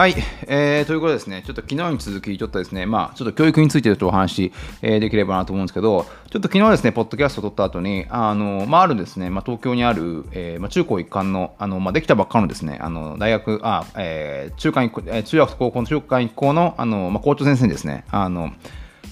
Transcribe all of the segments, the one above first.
はい、えー、ということですね、ちょっと昨日に続き、ちょっとですね、まあ、ちょっと教育についてちょっとお話、えー、できればなと思うんですけど、ちょっと昨日ですね、ポッドキャストを撮った後に、あの、まあ、あるですね、まあ、東京にある、えー、まあ、中高一貫の、あの、まあ、できたばっかのですね、あの、大学、あ、えー、中間一、え、中学高校の中間一校の、あの、まあ、校長先生にですね、あの、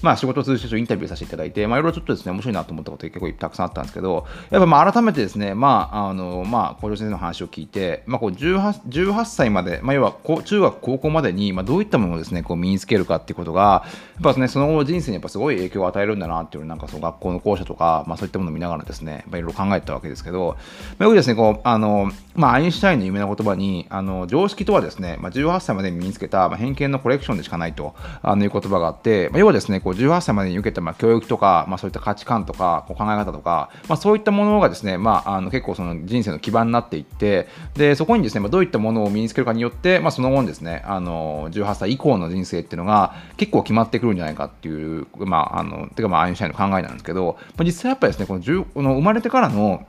まあ、仕事を通じてインタビューさせていただいて、まあ、いろいろちょっとですね、面白いなと思ったこと結構たくさんあったんですけど、やっぱまあ改めてですね、まあ、あの、まあ、校長先生の話を聞いて、まあ、こう 18, 18歳まで、まあ、要は中学、高校までに、まあ、どういったものをですね、こう身につけるかっていうことが、やっぱね、その後の人生にやっぱすごい影響を与えるんだなっていう、なんかその学校の校舎とか、まあ、そういったものを見ながらですね、まあ、いろいろ考えたわけですけど、まあ、よくですね、こう、あの、まあ、アインシュタインの有名な言葉に、あの、常識とはですね、まあ、18歳までに身につけた、まあ、偏見のコレクションでしかないとあのいう言葉があって、まあ、要はですね、こう18歳までに受けたまあ教育とか、まあ、そういった価値観とかこう考え方とか、まあ、そういったものがですね、まあ、あの結構その人生の基盤になっていってでそこにですね、まあ、どういったものを身につけるかによって、まあ、その後にですねあの18歳以降の人生っていうのが結構決まってくるんじゃないかっていう、まあ、あのてかまあアインシュタインの考えなんですけど、まあ、実際やっぱりですねこのこの生まれてからの、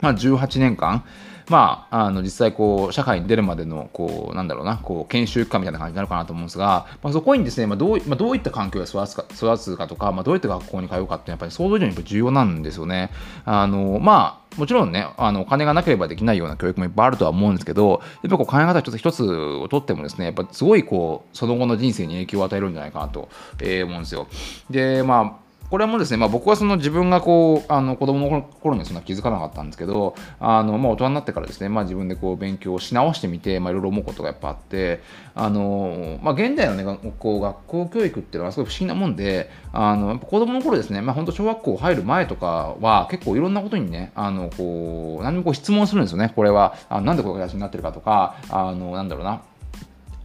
まあ、18年間まあ、あの実際こう社会に出るまでのこうなんだろうなこう研修期間みたいな感じになるかなと思うんですが、まあ、そこにですね、まあ、どうまあ、どういった環境で育つか育つかとか、まあ、どういった学校に通うかってやっぱり想像以上に重要なんですよね。あのまあもちろんね、あのお金がなければできないような教育もいっぱいあるとは思うんですけど、やっぱこう考え方一つ一つをとってもですね、やっぱすごいこう、その後の人生に影響を与えるんじゃないかなと、えー、思うんですよ。で、まあ、これもですね、まあ、僕はその自分がこうあの子供の頃にそんな気づかなかったんですけどあの、まあ、大人になってからですね、まあ、自分でこう勉強し直してみて、まあ、いろいろ思うことがやっぱあってあの、まあ、現代の、ね、こう学校教育っていうのはすごい不思議なもんであのやっぱ子供の頃ですね、まあ、本当小学校入る前とかは結構いろんなことにねあのこう何もこう質問するんですよね。これはあなんでこういう形になってるかとかあのなんだろうな。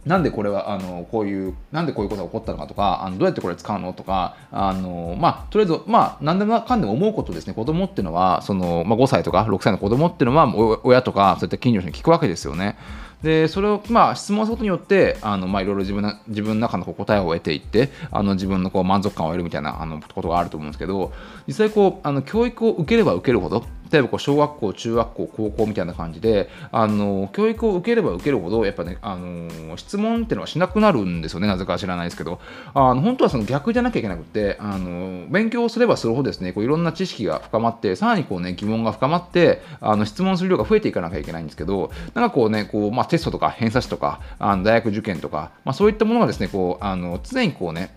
なんでこれはあのこういうなんでこういうことが起こったのかとかあのどうやってこれ使うのとかあの、まあ、とりあえず、まあ、何でもかんでも思うことですね子供っていうのはその、まあ、5歳とか6歳の子供っていうのは親とかそういった近所に聞くわけですよね。でそれを、まあ、質問することによってあの、まあ、いろいろ自分自分の中のこう答えを得ていってあの自分のこう満足感を得るみたいなあのことがあると思うんですけど実際こうあの教育を受ければ受けるほど例えばこう小学校中学校高校みたいな感じであの教育を受ければ受けるほどやっぱねあの質問っていうのはしなくなるんですよねなぜか知らないですけど。あの本当はその逆じゃなきゃいけなくてあの勉強をすればするほどですねこういろんな知識が深まってさらにこうね疑問が深まってあの質問する量が増えていかなきゃいけないんですけどなんかこうねこう、まあ、テストとか偏差値とかあの大学受験とか、まあ、そういったものがですねこうあの常にこうね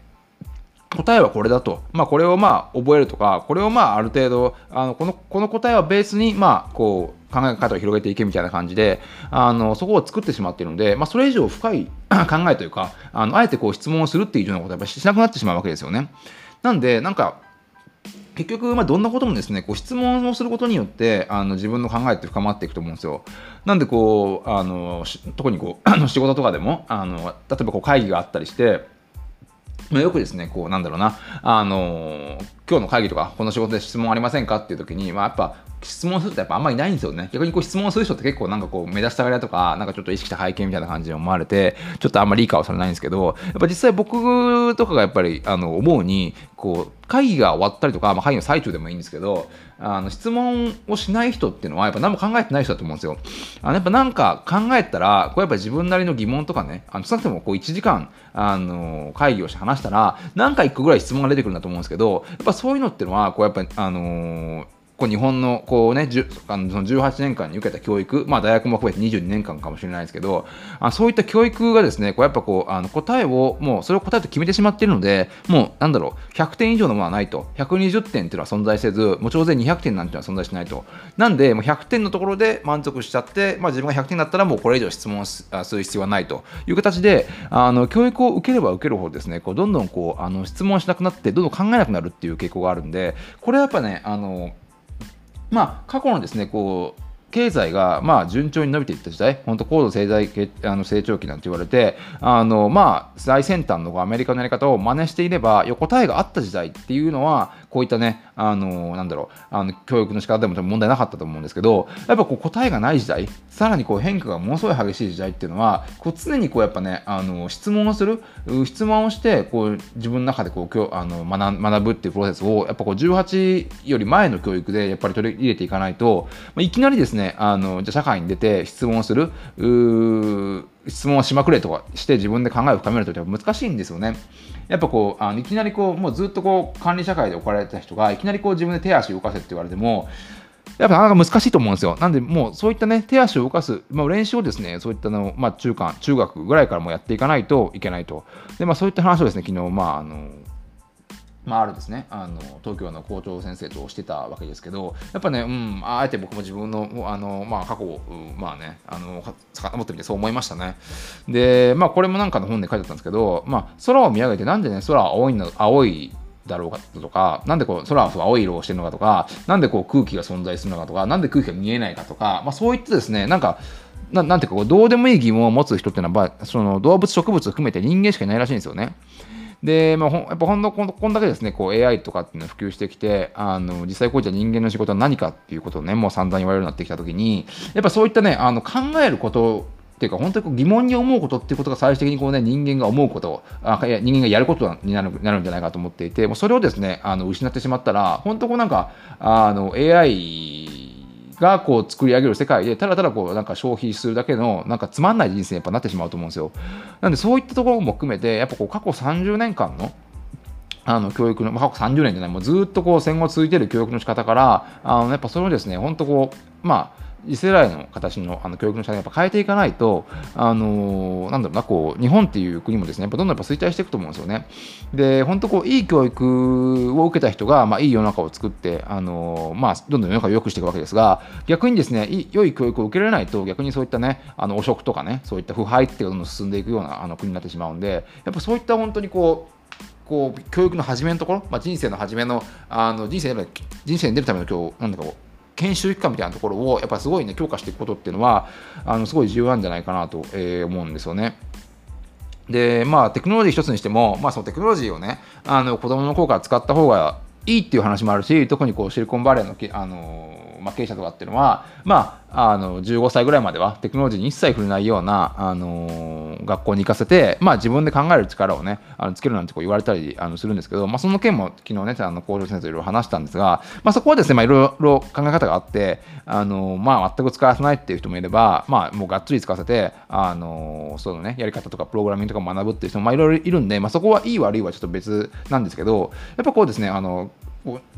答えはこれだと、まあ、これをまあ覚えるとか、これをまあある程度、あのこのこの答えはベースにまあこう考え方を広げていけみたいな感じで、あのそこを作ってしまっているので、まあ、それ以上深い 考えというか、あのあえてこう質問をするっていうようなことはやっぱしなくなってしまうわけですよね。なんで、なんか、結局、まあ、どんなこともですね、こう質問をすることによって、あの自分の考えって深まっていくと思うんですよ。なんで、こう、あの特にこう 仕事とかでも、あの例えばこう会議があったりして、まあ、よくですね、こう、なんだろうな、あの今日の会議とか、この仕事で質問ありませんか？っていう時に、まあ、やっぱ、質問する人やっぱあんまりいないんですよね。逆にこう質問する人って結構なんかこう目立ちたがりだとか、なんかちょっと意識した背景みたいな感じに思われて、ちょっとあんまりいい顔されないんですけど、やっぱ実際僕とかがやっぱりあの思うに、こう会議が終わったりとか、まあ、会議の最中でもいいんですけど、あの質問をしない人っていうのはやっぱ何も考えてない人だと思うんですよ。あのやっぱなんか考えたら、こうやっぱ自分なりの疑問とかね、あの少なくともこう1時間あの会議をして話したら、何か1個ぐらい質問が出てくるんだと思うんですけど、やっぱそういうのってのは、こうやっぱりあのこう日本のこう、ね、あのその18年間に受けた教育、まあ、大学も含めて22年間かもしれないですけどあそういった教育がですねこうやっぱこうあの答えをもうそれを答えと決めてしまっているのでもうなんだろう100点以上のものはないと。120点っていうのは存在せずもう当然200点なんていうのは存在しないと。なんでもう100点のところで満足しちゃって、まあ、自分が100点だったらもうこれ以上質問する必要はないと。いう形であの教育を受ければ受けるほどですねこうどんどんこうあの質問しなくなってどんどん考えなくなるっていう傾向があるんでこれはやっぱねあのまあ、過去のですねこう経済がまあ順調に伸びていった時代、本当高度経済あの成長期なんて言われて、あのまあ最先端のアメリカのやり方を真似していれば、答えがあった時代っていうのは、こういったね、あのなんだろう、あの教育の仕方でも問題なかったと思うんですけど、やっぱこう答えがない時代、さらにこう変化がものすごい激しい時代っていうのは、こう常にこうやっぱね、あの質問をする、質問をして、こう自分の中でこうあの学学ぶっていうプロセスを、やっぱこう18より前の教育でやっぱり取り入れていかないと、まあ、いきなりですね、ねあのじゃ社会に出て質問する質問をしまくれとかして自分で考えを深めるとは難しいんですよね。やっぱこうあのいきなりこうもうずっとこう管理社会で置かれた人がいきなりこう自分で手足を動かせって言われてもやっぱなかなか難しいと思うんですよ。なんで、もうそういったね、手足を動かす、まあ、練習をですね、そういったの、まあ、中間、中学ぐらいからもやっていかないといけないと。で、まあ、そういった話をですね、昨日、まあ、あの、まあ、あるですねあの東京の校長先生としてたわけですけどやっぱね、うん、あえて僕も自分のあの、まあ、過去を、まあね、あの遡ってみてそう思いましたねで、まあ、これもなんかの本で書いてあったんですけど、まあ、空を見上げてなんでね空は青いの青いだろうかとか、なんでこう空は青い色をしてるのかとか、なんでこう空気が存在するのかとか、なんで空気が見えないかとか、まあ、そういったですね、なんか、ななんていうか、どうでもいい疑問を持つ人っていうのは、その動物、植物含めて人間しかいないらしいんですよね。で、まあ、やっぱほんのこんこんだけですね、こう AI とかっていうの普及してきて、あの実際こういった人間の仕事は何かっていうことをね、もう散々言われるようになってきたときに、やっぱそういったね、あの考えることっていうか、本当にこう疑問に思うことっていうことが最終的にこう、ね、人間が思うことあ、人間がやることになるなるんじゃないかと思っていて、もうそれをですね、あの失ってしまったら、本当こうなんか、あの AI がこう作り上げる世界でただただこうなんか消費するだけのなんかつまんない人生にやっぱなってしまうと思うんですよ。なんでそういったところも含めてやっぱこう過去30年間のあの教育の、まあ、過去30年じゃないもうずっとこう戦後続いている教育の仕方からあのやっぱそれをですね本当こうまあ次世代の形のあの教育の仕方をやっぱ変えていかないと、あのー、なんだろうな、こう、日本っていう国もですね、やっぱどんどんやっぱ衰退していくと思うんですよね。で、本当こう、いい教育を受けた人が、まあ、いい世の中を作って、あのー、まあ、どんどん世の中を良くしていくわけですが、逆にですね、い良い教育を受けられないと、逆にそういったね、あの汚職とかね、そういった腐敗っていうのがどんどん進んでいくようなあの国になってしまうんで、やっぱそういった本当にこう、こう教育の始めのところ、まあ、人生の初めのあの人生人生に出るための今日なんだか研修期間みたいなところをやっぱすごいね強化していくことっていうのはあのすごい重要なんじゃないかなと、えー、思うんですよね。でまあテクノロジー一つにしても、まあ、そのテクノロジーをねあの子供の頃から使った方がいいっていう話もあるし特にこうシリコンバレーのあのまあ、経営者とかっていうのは、まあ、あの15歳ぐらいまではテクノロジーに一切触れないような、あの学校に行かせて、まあ、自分で考える力をねあのつけるなんてこう言われたりあのするんですけど、まあ、その件も昨日ねあの校長先生といろいろ話したんですが、まあ、そこはですね、まあ、いろいろ考え方があって、あのまあ、全く使わせないっていう人もいれば、まあ、もうがっつり使わせて、あのそのね、やり方とかプログラミングとか学ぶっていう人も、いろいろいるんで、まあ、そこはいい悪いはちょっと別なんですけどやっぱこうですねあの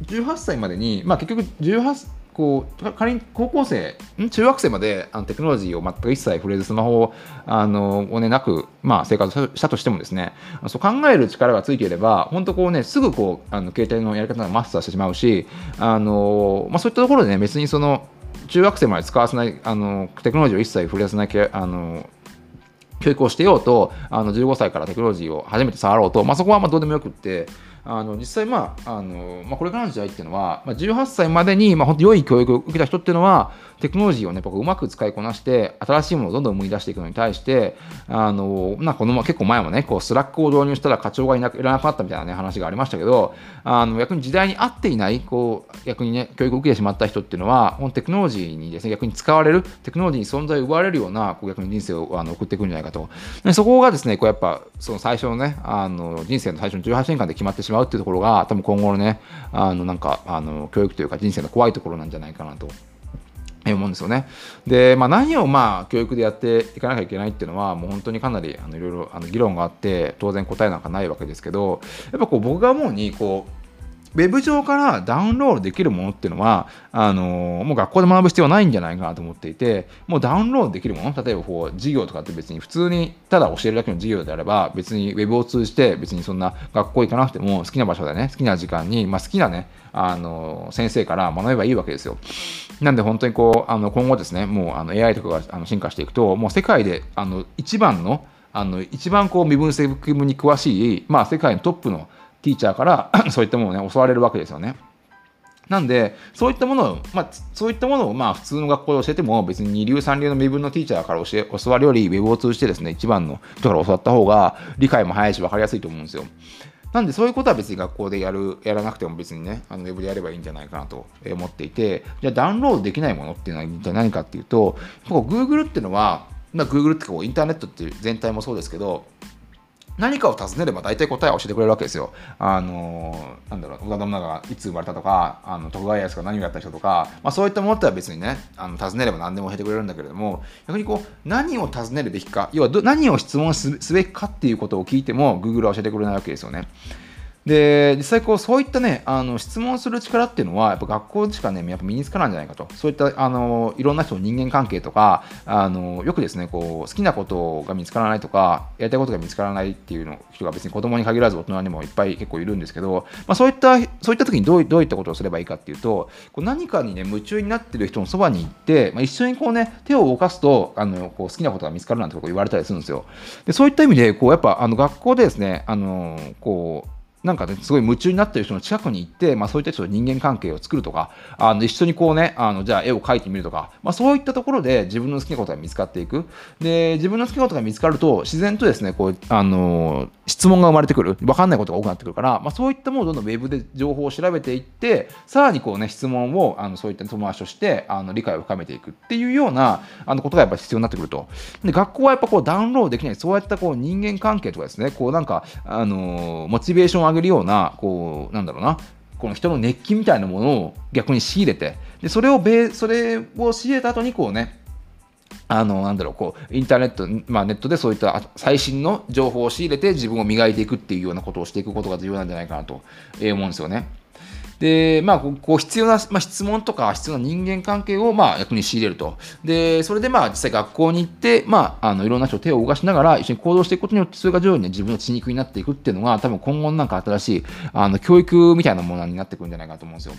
18歳までに、まあ、結局18こう仮に高校生中学生まであのテクノロジーを全く一切触れずスマホをあのを、ね、なく、まあ、生活したとしてもですねそう考える力がついていれば本当こうねすぐこうあの携帯のやり方がマスターしてしまうしあの、まあ、そういったところでね別にその中学生まで使わせないあのテクノロジーを一切触れさないあの教育をしてようとあの15歳からテクノロジーを初めて触ろうと、まあ、そこはまあどうでもよくってあの実際、まああのまあ、これからの時代っていうのは、まあ、18歳までに、まあ、本当良い教育を受けた人っていうのはテクノロジーをね、うまく使いこなして、新しいものをどんどん生み出していくのに対して、あの、なこの結構前もね、こうスラックを導入したら課長がいなくいらなくなったみたいなね、話がありましたけど、あの、逆に時代に合っていない、こう、逆にね、教育を受けてしまった人っていうのは、このテクノロジーにですね、逆に使われる、テクノロジーに存在を奪われるような、こう逆に人生をあの送っていくんじゃないかと。でそこがですね、こうやっぱ、その最初のね、あの、人生の最初の18年間で決まってしまうっていうところが、多分今後のね、あの、なんか、あの、教育というか人生の怖いところなんじゃないかなと。思うんですよね。で、まあ、何をまあ教育でやっていかなきゃいけないっていうのはもう本当にかなりあのいろいろあの議論があって当然答えなんかないわけですけどやっぱこう僕が思うにこうウェブ上からダウンロードできるものっていうのはあのもう学校で学ぶ必要はないんじゃないかなと思っていてもうダウンロードできるもの例えばこう授業とかって別に普通にただ教えるだけの授業であれば別にウェブを通じて別にそんな学校行かなくても好きな場所でね好きな時間に、まあ、好きなねあの先生から学べばいいわけですよ。なんで本当にこうあの今後ですねもうあの AI とかがあの進化していくともう世界であの一番のあの一番こう身分析に詳しい、まあ、世界のトップのティーチャーから そういったものをね教われるわけですよね。なんで、そういったものを、まあ、そういったものを、まあ、普通の学校で教えても、別に二流三流の身分のティーチャーから教え、教わるより、ウェブを通じてですね、一番の人から教わった方が、理解も早いし、分かりやすいと思うんですよ。なんでそういうことは別に学校でやる、やらなくても別にね、あのウェブでやればいいんじゃないかなと思っていて、じゃあダウンロードできないものっていうのは一体何かっていうと、Google っていうのは、まあ、Google ってこうインターネットっていう全体もそうですけど、何かを尋ねれば大体答えを教えてくれるわけですよ。あのなんだろう織田信がいつ生まれたとかあの徳川家康が何をやった人とか、まあ、そういったものっては別にねあの尋ねれば何でも教えてくれるんだけれども逆にこう何を尋ねるべきか要は何を質問すべきかっていうことを聞いても Google は教えてくれないわけですよね。で実際こうそういったねあの質問する力っていうのはやっぱ学校でしかねやっぱ身につかないんじゃないかと。そういったあのいろんな人の人間関係とかあのよくですねこう好きなことが見つからないとかやりたいことが見つからないっていうの人が別に子供に限らず大人にもいっぱい結構いるんですけど、まあ、そういったそういった時にどうどういったことをすればいいかっていうとこう何かにね夢中になってる人のそばに行って、まあ、一緒にこうね手を動かすとあのこう好きなことが見つかるなんてことを言われたりするんですよ。でそういった意味でこうやっぱあの学校でですねあのこうなんかね、すごい夢中になってる人の近くに行って、まあ、そういった人と人間関係を作るとか、あの一緒にこうね、あのじゃあ絵を描いてみるとか、まあ、そういったところで自分の好きなことが見つかっていく。で、自分の好きなことが見つかると、自然とですね、こう、あの質問が生まれてくる。分かんないことが多くなってくるから、まあ、そういったものをどんどんウェブで情報を調べていって、さらにこうね、質問をあのそういった友達としてあの理解を深めていくっていうようなあのことがやっぱ必要になってくると。で、学校はやっぱこうダウンロードできない、そういったこう人間関係とかですね、こうなんか、あのモチベーションを上げるような、こうなんだろうなこの人の熱気みたいなものを逆に仕入れてでそれをべそれを仕入れた後にこうねあのなんだろうこうインターネット、まあ、ネットでそういった最新の情報を仕入れて自分を磨いていくっていうようなことをしていくことが重要なんじゃないかなと思うんですよね。で、まあ、こう必要な、まあ、質問とか必要な人間関係を、まあ、役に仕入れると。で、それで、まあ、実際学校に行って、まあ、あのいろんな人手を動かしながら一緒に行動していくことによって、それが徐々に、ね、自分の血肉になっていくっていうのが、多分今後なんか新しいあの教育みたいなものになってくるんじゃないかと思うんですよ。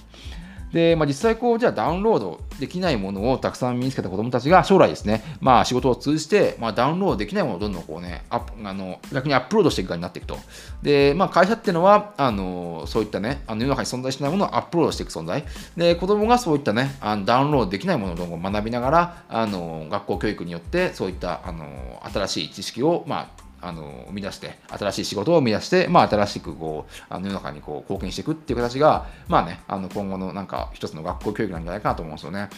で、まあ、実際こう、じゃあダウンロードできないものをたくさん身につけた子どもたちが将来ですね、まあ、仕事を通じて、まあ、ダウンロードできないものをどんどんこうね、アあの逆にアップロードしていく側になっていくと。で、まあ、会社っていうのは、あのそういったね、あの世の中に存在しないものをアップロードしていく存在。で、子供がそういったね、あのダウンロードできないものをどんどん学びながら、あの学校教育によって、そういったあの新しい知識を、まあ、あの生み出して新しい仕事を生み出して、まあ、新しくこうあの世の中にこう貢献していくっていう形が、まあね、あの今後のなんか一つの学校教育なんじゃないかなと思うんですよね。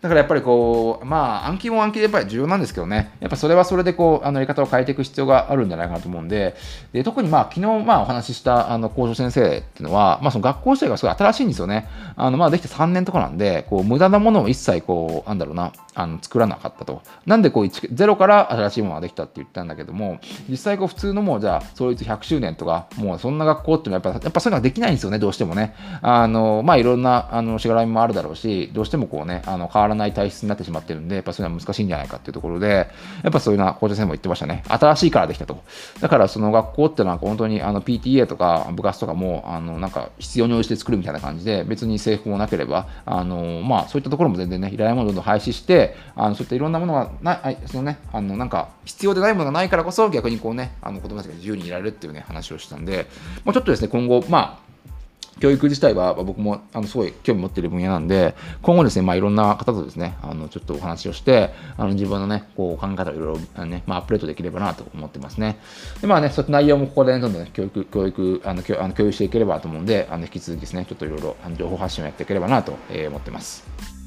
だからやっぱりこう、まあ、暗記も暗記でやっぱり重要なんですけどね、やっぱそれはそれでこう、あのやり方を変えていく必要があるんじゃないかなと思うんで、で特にまあ、昨日まあお話ししたあの校長先生っていうのは、まあその学校自体がすごい新しいんですよね。あのまあできて3年とかなんで、こう無駄なものを一切こう、なんだろうな、あの作らなかったと。なんでこうゼロから新しいものができたって言ったんだけども、実際こう普通のもうじゃあ創立100周年とか、もうそんな学校っていうのはやっぱやっぱそういうのはできないんですよね、どうしてもね。あのまあいろんなあのしがらみもあるだろうし、どうしてもこうね、あの変わらない体質になってしまってるんで、やっぱそういうのは難しいんじゃないかっていうところで、やっぱそういうのは校長先生も言ってましたね。新しいからできたと。だからその学校っていうのは本当にあの PTA とか部活とかも、あのなんか必要に応じて作るみたいな感じで、別に制服もなければ、あのまあそういったところも全然ね、依頼もどんどん廃止して、あのそういったいろんなものがなそのね、あのなんか必要でないものがないからこそ逆にこうね、あの子供たちが自由にいられるっていうね、話をしたんで、もうちょっとですね、今後、まあ、教育自体は僕もあのすごい興味持っている分野なんで、今後ですね、まあ、いろんな方とですね、あのちょっとお話をして、あの自分のね、こう考え方をいろいろね、まあ、アップデートできればなと思ってますね。で、まあね、そういった内容もここで、ね、どんどん、ね、教育、教育、あの教あの共有していければと思うんで、あの引き続きですね、ちょっといろいろ情報発信をやっていければなと思ってます。